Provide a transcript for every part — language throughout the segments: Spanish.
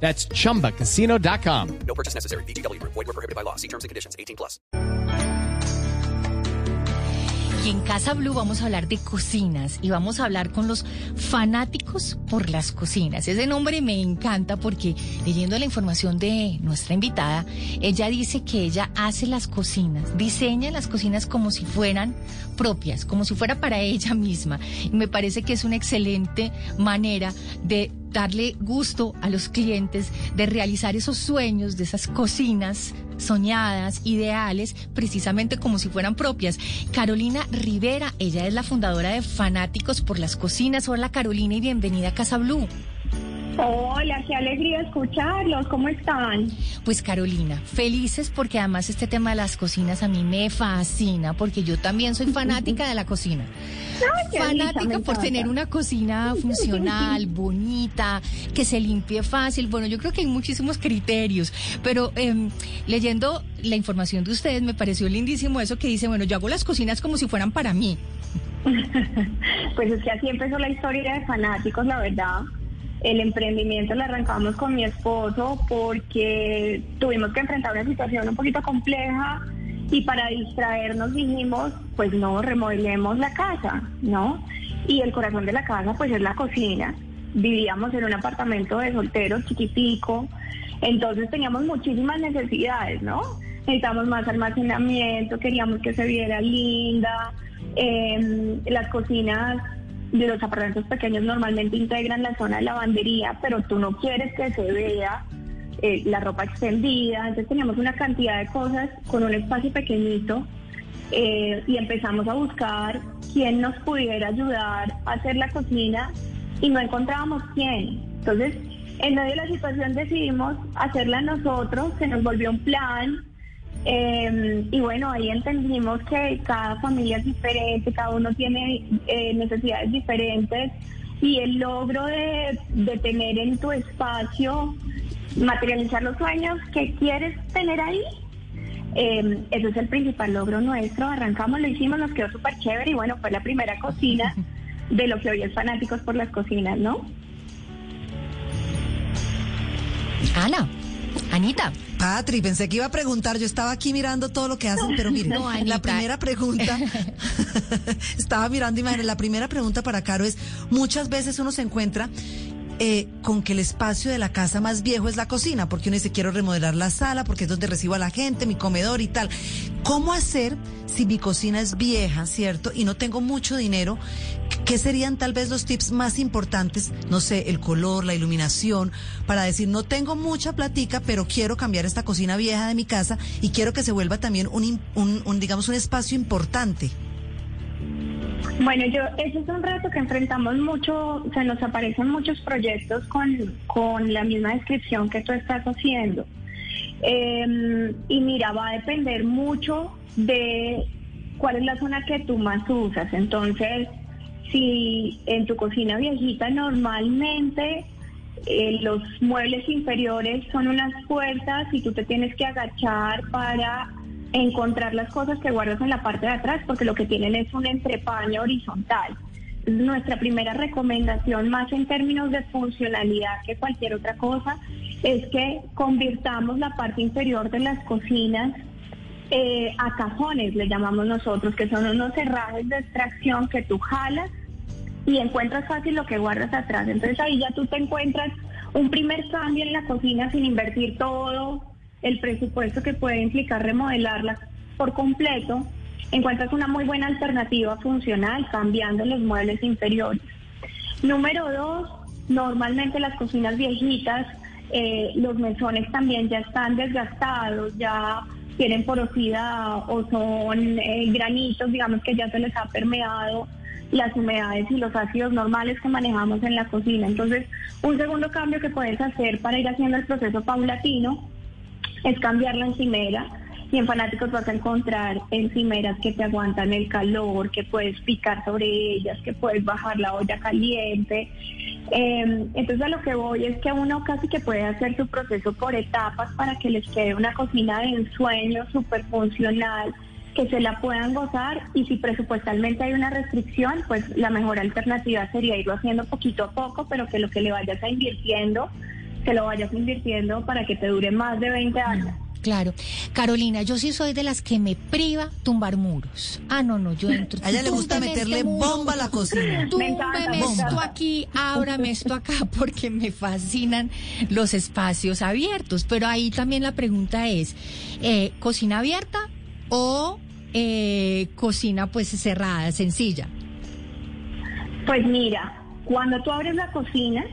That's chumbacasino.com. No purchase necessary. BGW. Void were prohibited by law. See terms and conditions. 18 plus. Y en Casa Blue vamos a hablar de cocinas y vamos a hablar con los fanáticos por las cocinas. Ese nombre me encanta porque leyendo la información de nuestra invitada, ella dice que ella hace las cocinas, diseña las cocinas como si fueran propias, como si fuera para ella misma. Y me parece que es una excelente manera de darle gusto a los clientes de realizar esos sueños de esas cocinas soñadas, ideales, precisamente como si fueran propias. Carolina Rivera, ella es la fundadora de Fanáticos por las Cocinas. Hola Carolina y bienvenida a Casa Blue. Hola, qué alegría escucharlos. ¿Cómo están? Pues Carolina, felices porque además este tema de las cocinas a mí me fascina porque yo también soy fanática de la cocina. Ay, fanática por tener una cocina funcional, bonita, que se limpie fácil. Bueno, yo creo que hay muchísimos criterios, pero em, leyendo la información de ustedes me pareció lindísimo eso que dice, bueno, yo hago las cocinas como si fueran para mí. Pues es que así empezó la historia de fanáticos, la verdad. El emprendimiento lo arrancamos con mi esposo porque tuvimos que enfrentar una situación un poquito compleja y para distraernos dijimos, pues no, remodelemos la casa, ¿no? Y el corazón de la casa pues es la cocina. Vivíamos en un apartamento de solteros chiquitico, entonces teníamos muchísimas necesidades, ¿no? Necesitamos más almacenamiento, queríamos que se viera linda, eh, las cocinas de los apartamentos pequeños normalmente integran la zona de lavandería, pero tú no quieres que se vea eh, la ropa extendida, entonces teníamos una cantidad de cosas con un espacio pequeñito eh, y empezamos a buscar quién nos pudiera ayudar a hacer la cocina y no encontrábamos quién. Entonces, en medio de la situación decidimos hacerla nosotros, se nos volvió un plan. Eh, y bueno, ahí entendimos que cada familia es diferente, cada uno tiene eh, necesidades diferentes y el logro de, de tener en tu espacio, materializar los sueños que quieres tener ahí, eh, ese es el principal logro nuestro. Arrancamos, lo hicimos, nos quedó súper chévere y bueno, fue la primera cocina de lo que hoy es Fanáticos por las Cocinas, ¿no? Ana, Anita. Patri, pensé que iba a preguntar, yo estaba aquí mirando todo lo que hacen, pero mire, No, la primera pregunta, estaba mirando imágenes, la primera pregunta para Caro es, muchas veces uno se encuentra eh, con que el espacio de la casa más viejo es la cocina, porque uno dice, quiero remodelar la sala, porque es donde recibo a la gente, mi comedor y tal. ¿Cómo hacer si mi cocina es vieja, cierto, y no tengo mucho dinero? ¿Qué serían tal vez los tips más importantes? No sé, el color, la iluminación, para decir, no tengo mucha platica, pero quiero cambiar esta cocina vieja de mi casa y quiero que se vuelva también un, un, digamos, un espacio importante. Bueno, yo, ese es un reto que enfrentamos mucho, se nos aparecen muchos proyectos con, con la misma descripción que tú estás haciendo. Eh, y mira, va a depender mucho de cuál es la zona que tú más usas. Entonces, si en tu cocina viejita normalmente eh, los muebles inferiores son unas puertas y tú te tienes que agachar para encontrar las cosas que guardas en la parte de atrás porque lo que tienen es un entrepaño horizontal. Nuestra primera recomendación, más en términos de funcionalidad que cualquier otra cosa, es que convirtamos la parte inferior de las cocinas eh, a cajones, le llamamos nosotros, que son unos cerrajes de extracción que tú jalas y encuentras fácil lo que guardas atrás. Entonces ahí ya tú te encuentras un primer cambio en la cocina sin invertir todo el presupuesto que puede implicar remodelarla por completo. Encuentras una muy buena alternativa funcional cambiando los muebles inferiores. Número dos, normalmente las cocinas viejitas, eh, los mesones también ya están desgastados, ya tienen porosidad o son eh, granitos, digamos que ya se les ha permeado las humedades y los ácidos normales que manejamos en la cocina. Entonces, un segundo cambio que puedes hacer para ir haciendo el proceso paulatino es cambiar la encimera. Y en Fanáticos vas a encontrar encimeras que te aguantan el calor, que puedes picar sobre ellas, que puedes bajar la olla caliente. Eh, entonces a lo que voy es que uno casi que puede hacer su proceso por etapas para que les quede una cocina de ensueño súper funcional que se la puedan gozar y si presupuestalmente hay una restricción, pues la mejor alternativa sería irlo haciendo poquito a poco, pero que lo que le vayas a invirtiendo, que lo vayas invirtiendo para que te dure más de 20 años. Claro. Carolina, yo sí soy de las que me priva tumbar muros. Ah, no, no, yo entro. A ella le gusta meterle este muro, bomba a la cocina. Túmbeme me esto aquí, ábrame esto acá, porque me fascinan los espacios abiertos. Pero ahí también la pregunta es, eh, ¿cocina abierta o eh, cocina pues cerrada, sencilla? Pues mira, cuando tú abres la cocina,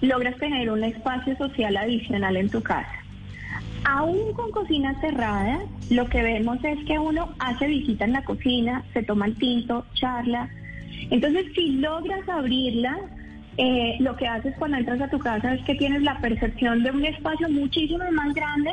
logras tener un espacio social adicional en tu casa. Aún con cocina cerrada, lo que vemos es que uno hace visita en la cocina, se toma el tinto, charla. Entonces, si logras abrirla, eh, lo que haces cuando entras a tu casa es que tienes la percepción de un espacio muchísimo más grande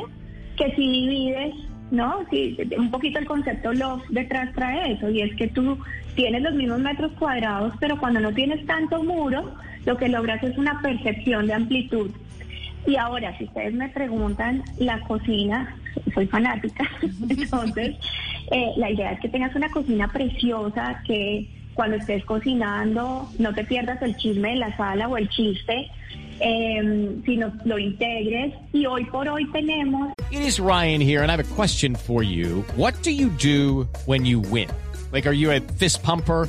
que si divides, ¿no? Si, un poquito el concepto loft detrás trae eso, y es que tú tienes los mismos metros cuadrados, pero cuando no tienes tanto muro, lo que logras es una percepción de amplitud. Y ahora, si ustedes me preguntan, la cocina, soy fanática, entonces eh, la idea es que tengas una cocina preciosa, que cuando estés cocinando no te pierdas el chisme de la sala o el chiste, eh, sino lo integres. Y hoy por hoy tenemos It is Ryan here, and I have a question for you. What do you do when you win? Like, are you a fist pumper?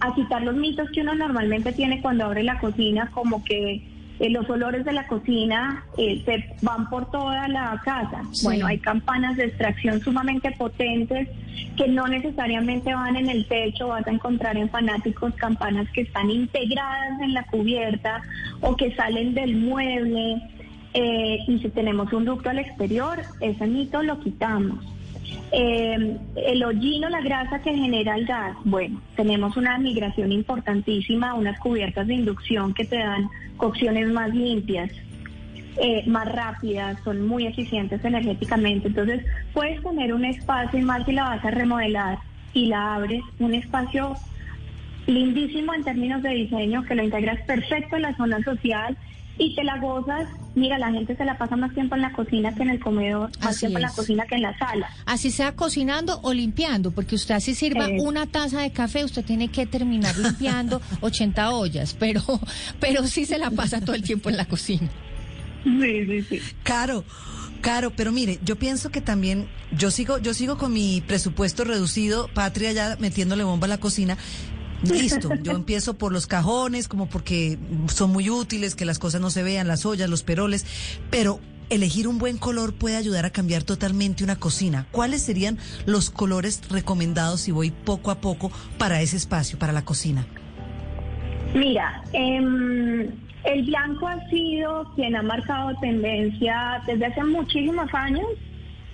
a quitar los mitos que uno normalmente tiene cuando abre la cocina, como que eh, los olores de la cocina eh, se van por toda la casa. Sí. Bueno, hay campanas de extracción sumamente potentes que no necesariamente van en el techo, vas a encontrar en fanáticos campanas que están integradas en la cubierta o que salen del mueble. eh, y si tenemos un ducto al exterior, ese mito lo quitamos. Eh, el hollino, la grasa que genera el gas, bueno, tenemos una migración importantísima, unas cubiertas de inducción que te dan cocciones más limpias, eh, más rápidas, son muy eficientes energéticamente. Entonces, puedes tener un espacio, y más si la vas a remodelar y la abres, un espacio lindísimo en términos de diseño, que lo integras perfecto en la zona social y te la gozas. Mira, la gente se la pasa más tiempo en la cocina que en el comedor, más Así tiempo en la cocina que en la sala. Así sea cocinando o limpiando, porque usted así sirva Eh. una taza de café, usted tiene que terminar limpiando 80 ollas, pero, pero sí se la pasa todo el tiempo en la cocina. Sí, sí, sí. Caro, caro, pero mire, yo pienso que también, yo sigo, yo sigo con mi presupuesto reducido, Patria ya metiéndole bomba a la cocina. Listo, yo empiezo por los cajones, como porque son muy útiles, que las cosas no se vean, las ollas, los peroles, pero elegir un buen color puede ayudar a cambiar totalmente una cocina. ¿Cuáles serían los colores recomendados si voy poco a poco para ese espacio, para la cocina? Mira, em, el blanco ha sido quien ha marcado tendencia desde hace muchísimos años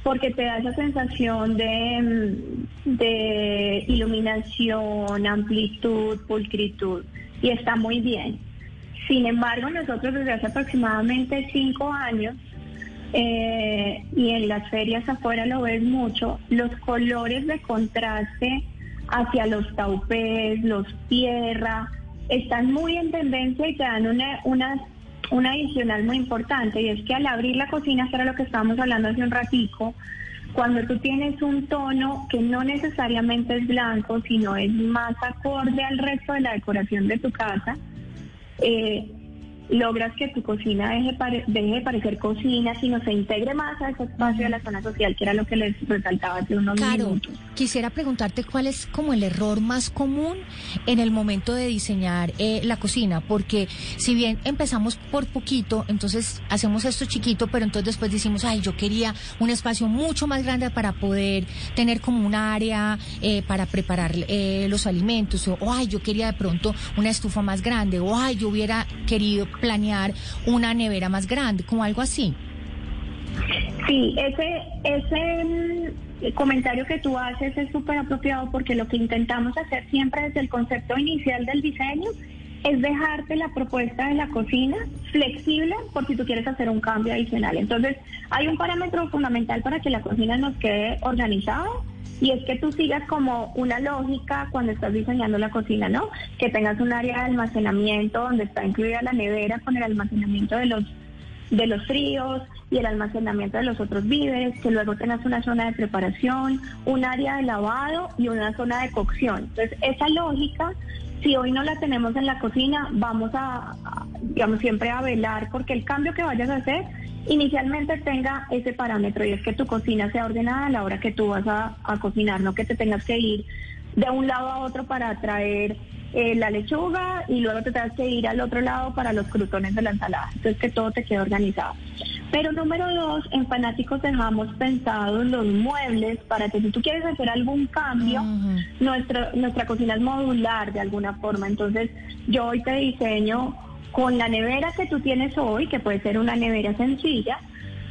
porque te da esa sensación de, em, de iluminación, amplitud, pulcritud y está muy bien. Sin embargo, nosotros desde hace aproximadamente cinco años eh, y en las ferias afuera lo ves mucho, los colores de contraste hacia los taupés, los tierra, están muy en tendencia y te dan una, una, una adicional muy importante y es que al abrir la cocina, que era lo que estábamos hablando hace un ratico, cuando tú tienes un tono que no necesariamente es blanco, sino es más acorde al resto de la decoración de tu casa, eh, logras que tu cocina deje, deje de parecer cocina, sino se integre más a ese espacio de la zona social, que era lo que les resaltaba hace unos Caro, minutos. quisiera preguntarte cuál es como el error más común en el momento de diseñar eh, la cocina, porque si bien empezamos por poquito, entonces hacemos esto chiquito, pero entonces después decimos, ay, yo quería un espacio mucho más grande para poder tener como un área eh, para preparar eh, los alimentos, o, ay, yo quería de pronto una estufa más grande, o ay, yo hubiera querido planear una nevera más grande, como algo así. Sí, ese, ese mm, comentario que tú haces es súper apropiado porque lo que intentamos hacer siempre desde el concepto inicial del diseño es dejarte la propuesta de la cocina flexible por si tú quieres hacer un cambio adicional. Entonces, hay un parámetro fundamental para que la cocina nos quede organizada y es que tú sigas como una lógica cuando estás diseñando la cocina, ¿no? Que tengas un área de almacenamiento donde está incluida la nevera con el almacenamiento de los de los fríos y el almacenamiento de los otros víveres, que luego tengas una zona de preparación, un área de lavado y una zona de cocción. Entonces, esa lógica, si hoy no la tenemos en la cocina, vamos a, digamos, siempre a velar porque el cambio que vayas a hacer inicialmente tenga ese parámetro y es que tu cocina sea ordenada a la hora que tú vas a, a cocinar, no que te tengas que ir de un lado a otro para traer eh, la lechuga y luego te tengas que ir al otro lado para los crutones de la ensalada. Entonces que todo te quede organizado. Pero número dos, en Fanáticos dejamos pensados los muebles para que si tú quieres hacer algún cambio, nuestra, nuestra cocina es modular de alguna forma. Entonces yo hoy te diseño con la nevera que tú tienes hoy, que puede ser una nevera sencilla,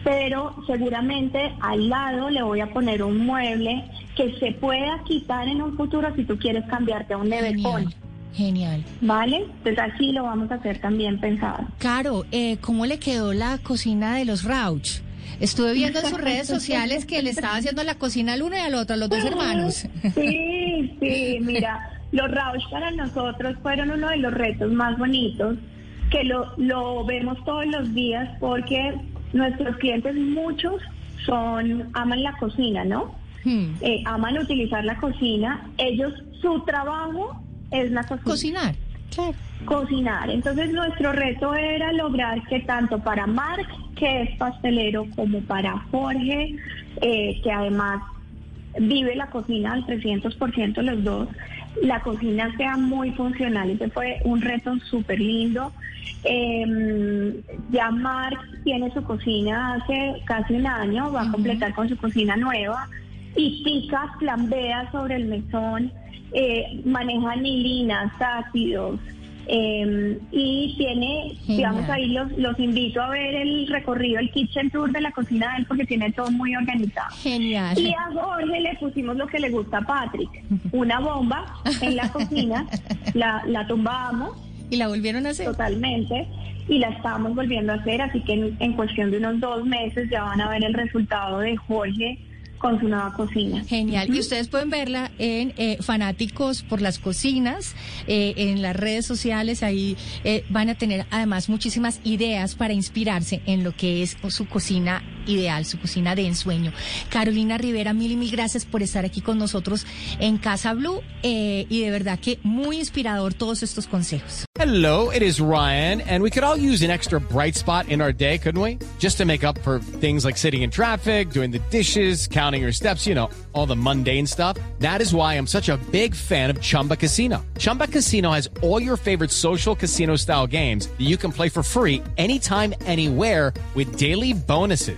pero seguramente al lado le voy a poner un mueble que se pueda quitar en un futuro si tú quieres cambiarte a un nevercón. Genial. ¿Vale? Entonces así lo vamos a hacer también pensado. Caro, eh, ¿cómo le quedó la cocina de los Rauch? Estuve viendo en sus redes sociales que le estaba haciendo la cocina al uno y al otro, a los dos hermanos. Sí, sí, mira, los Rausch para nosotros fueron uno de los retos más bonitos, que lo, lo vemos todos los días porque nuestros clientes, muchos, son aman la cocina, ¿no? Hmm. Eh, aman utilizar la cocina. Ellos, su trabajo es la cocina. Cocinar, claro. cocinar. Entonces nuestro reto era lograr que tanto para Mark, que es pastelero, como para Jorge, eh, que además vive la cocina al 300% los dos, la cocina sea muy funcional. Ese fue un reto súper lindo. Eh, ya Mark tiene su cocina hace casi un año, va a completar con su cocina nueva y pica, flambea sobre el mesón, eh, maneja anilinas, ácidos, eh, y tiene, Genial. digamos, ahí los, los invito a ver el recorrido, el kitchen tour de la cocina de él, porque tiene todo muy organizado. Genial. Y a Jorge le pusimos lo que le gusta a Patrick, una bomba en la cocina, la, la tumbamos ¿Y la volvieron a hacer? totalmente y la estamos volviendo a hacer, así que en, en cuestión de unos dos meses ya van a ver el resultado de Jorge con su nueva cocina. Genial. Y ustedes pueden verla en eh, Fanáticos por las Cocinas, eh, en las redes sociales. Ahí eh, van a tener además muchísimas ideas para inspirarse en lo que es su cocina ideal, su cocina de ensueño. Carolina Rivera, mil y mil gracias por estar aquí con nosotros en Casa Blue. eh, y de verdad que muy inspirador todos estos consejos. Hello, it is Ryan, and we could all use an extra bright spot in our day, couldn't we? Just to make up for things like sitting in traffic, doing the dishes, counting your steps, you know, all the mundane stuff. That is why I'm such a big fan of Chumba Casino. Chumba Casino has all your favorite social casino style games that you can play for free anytime, anywhere with daily bonuses.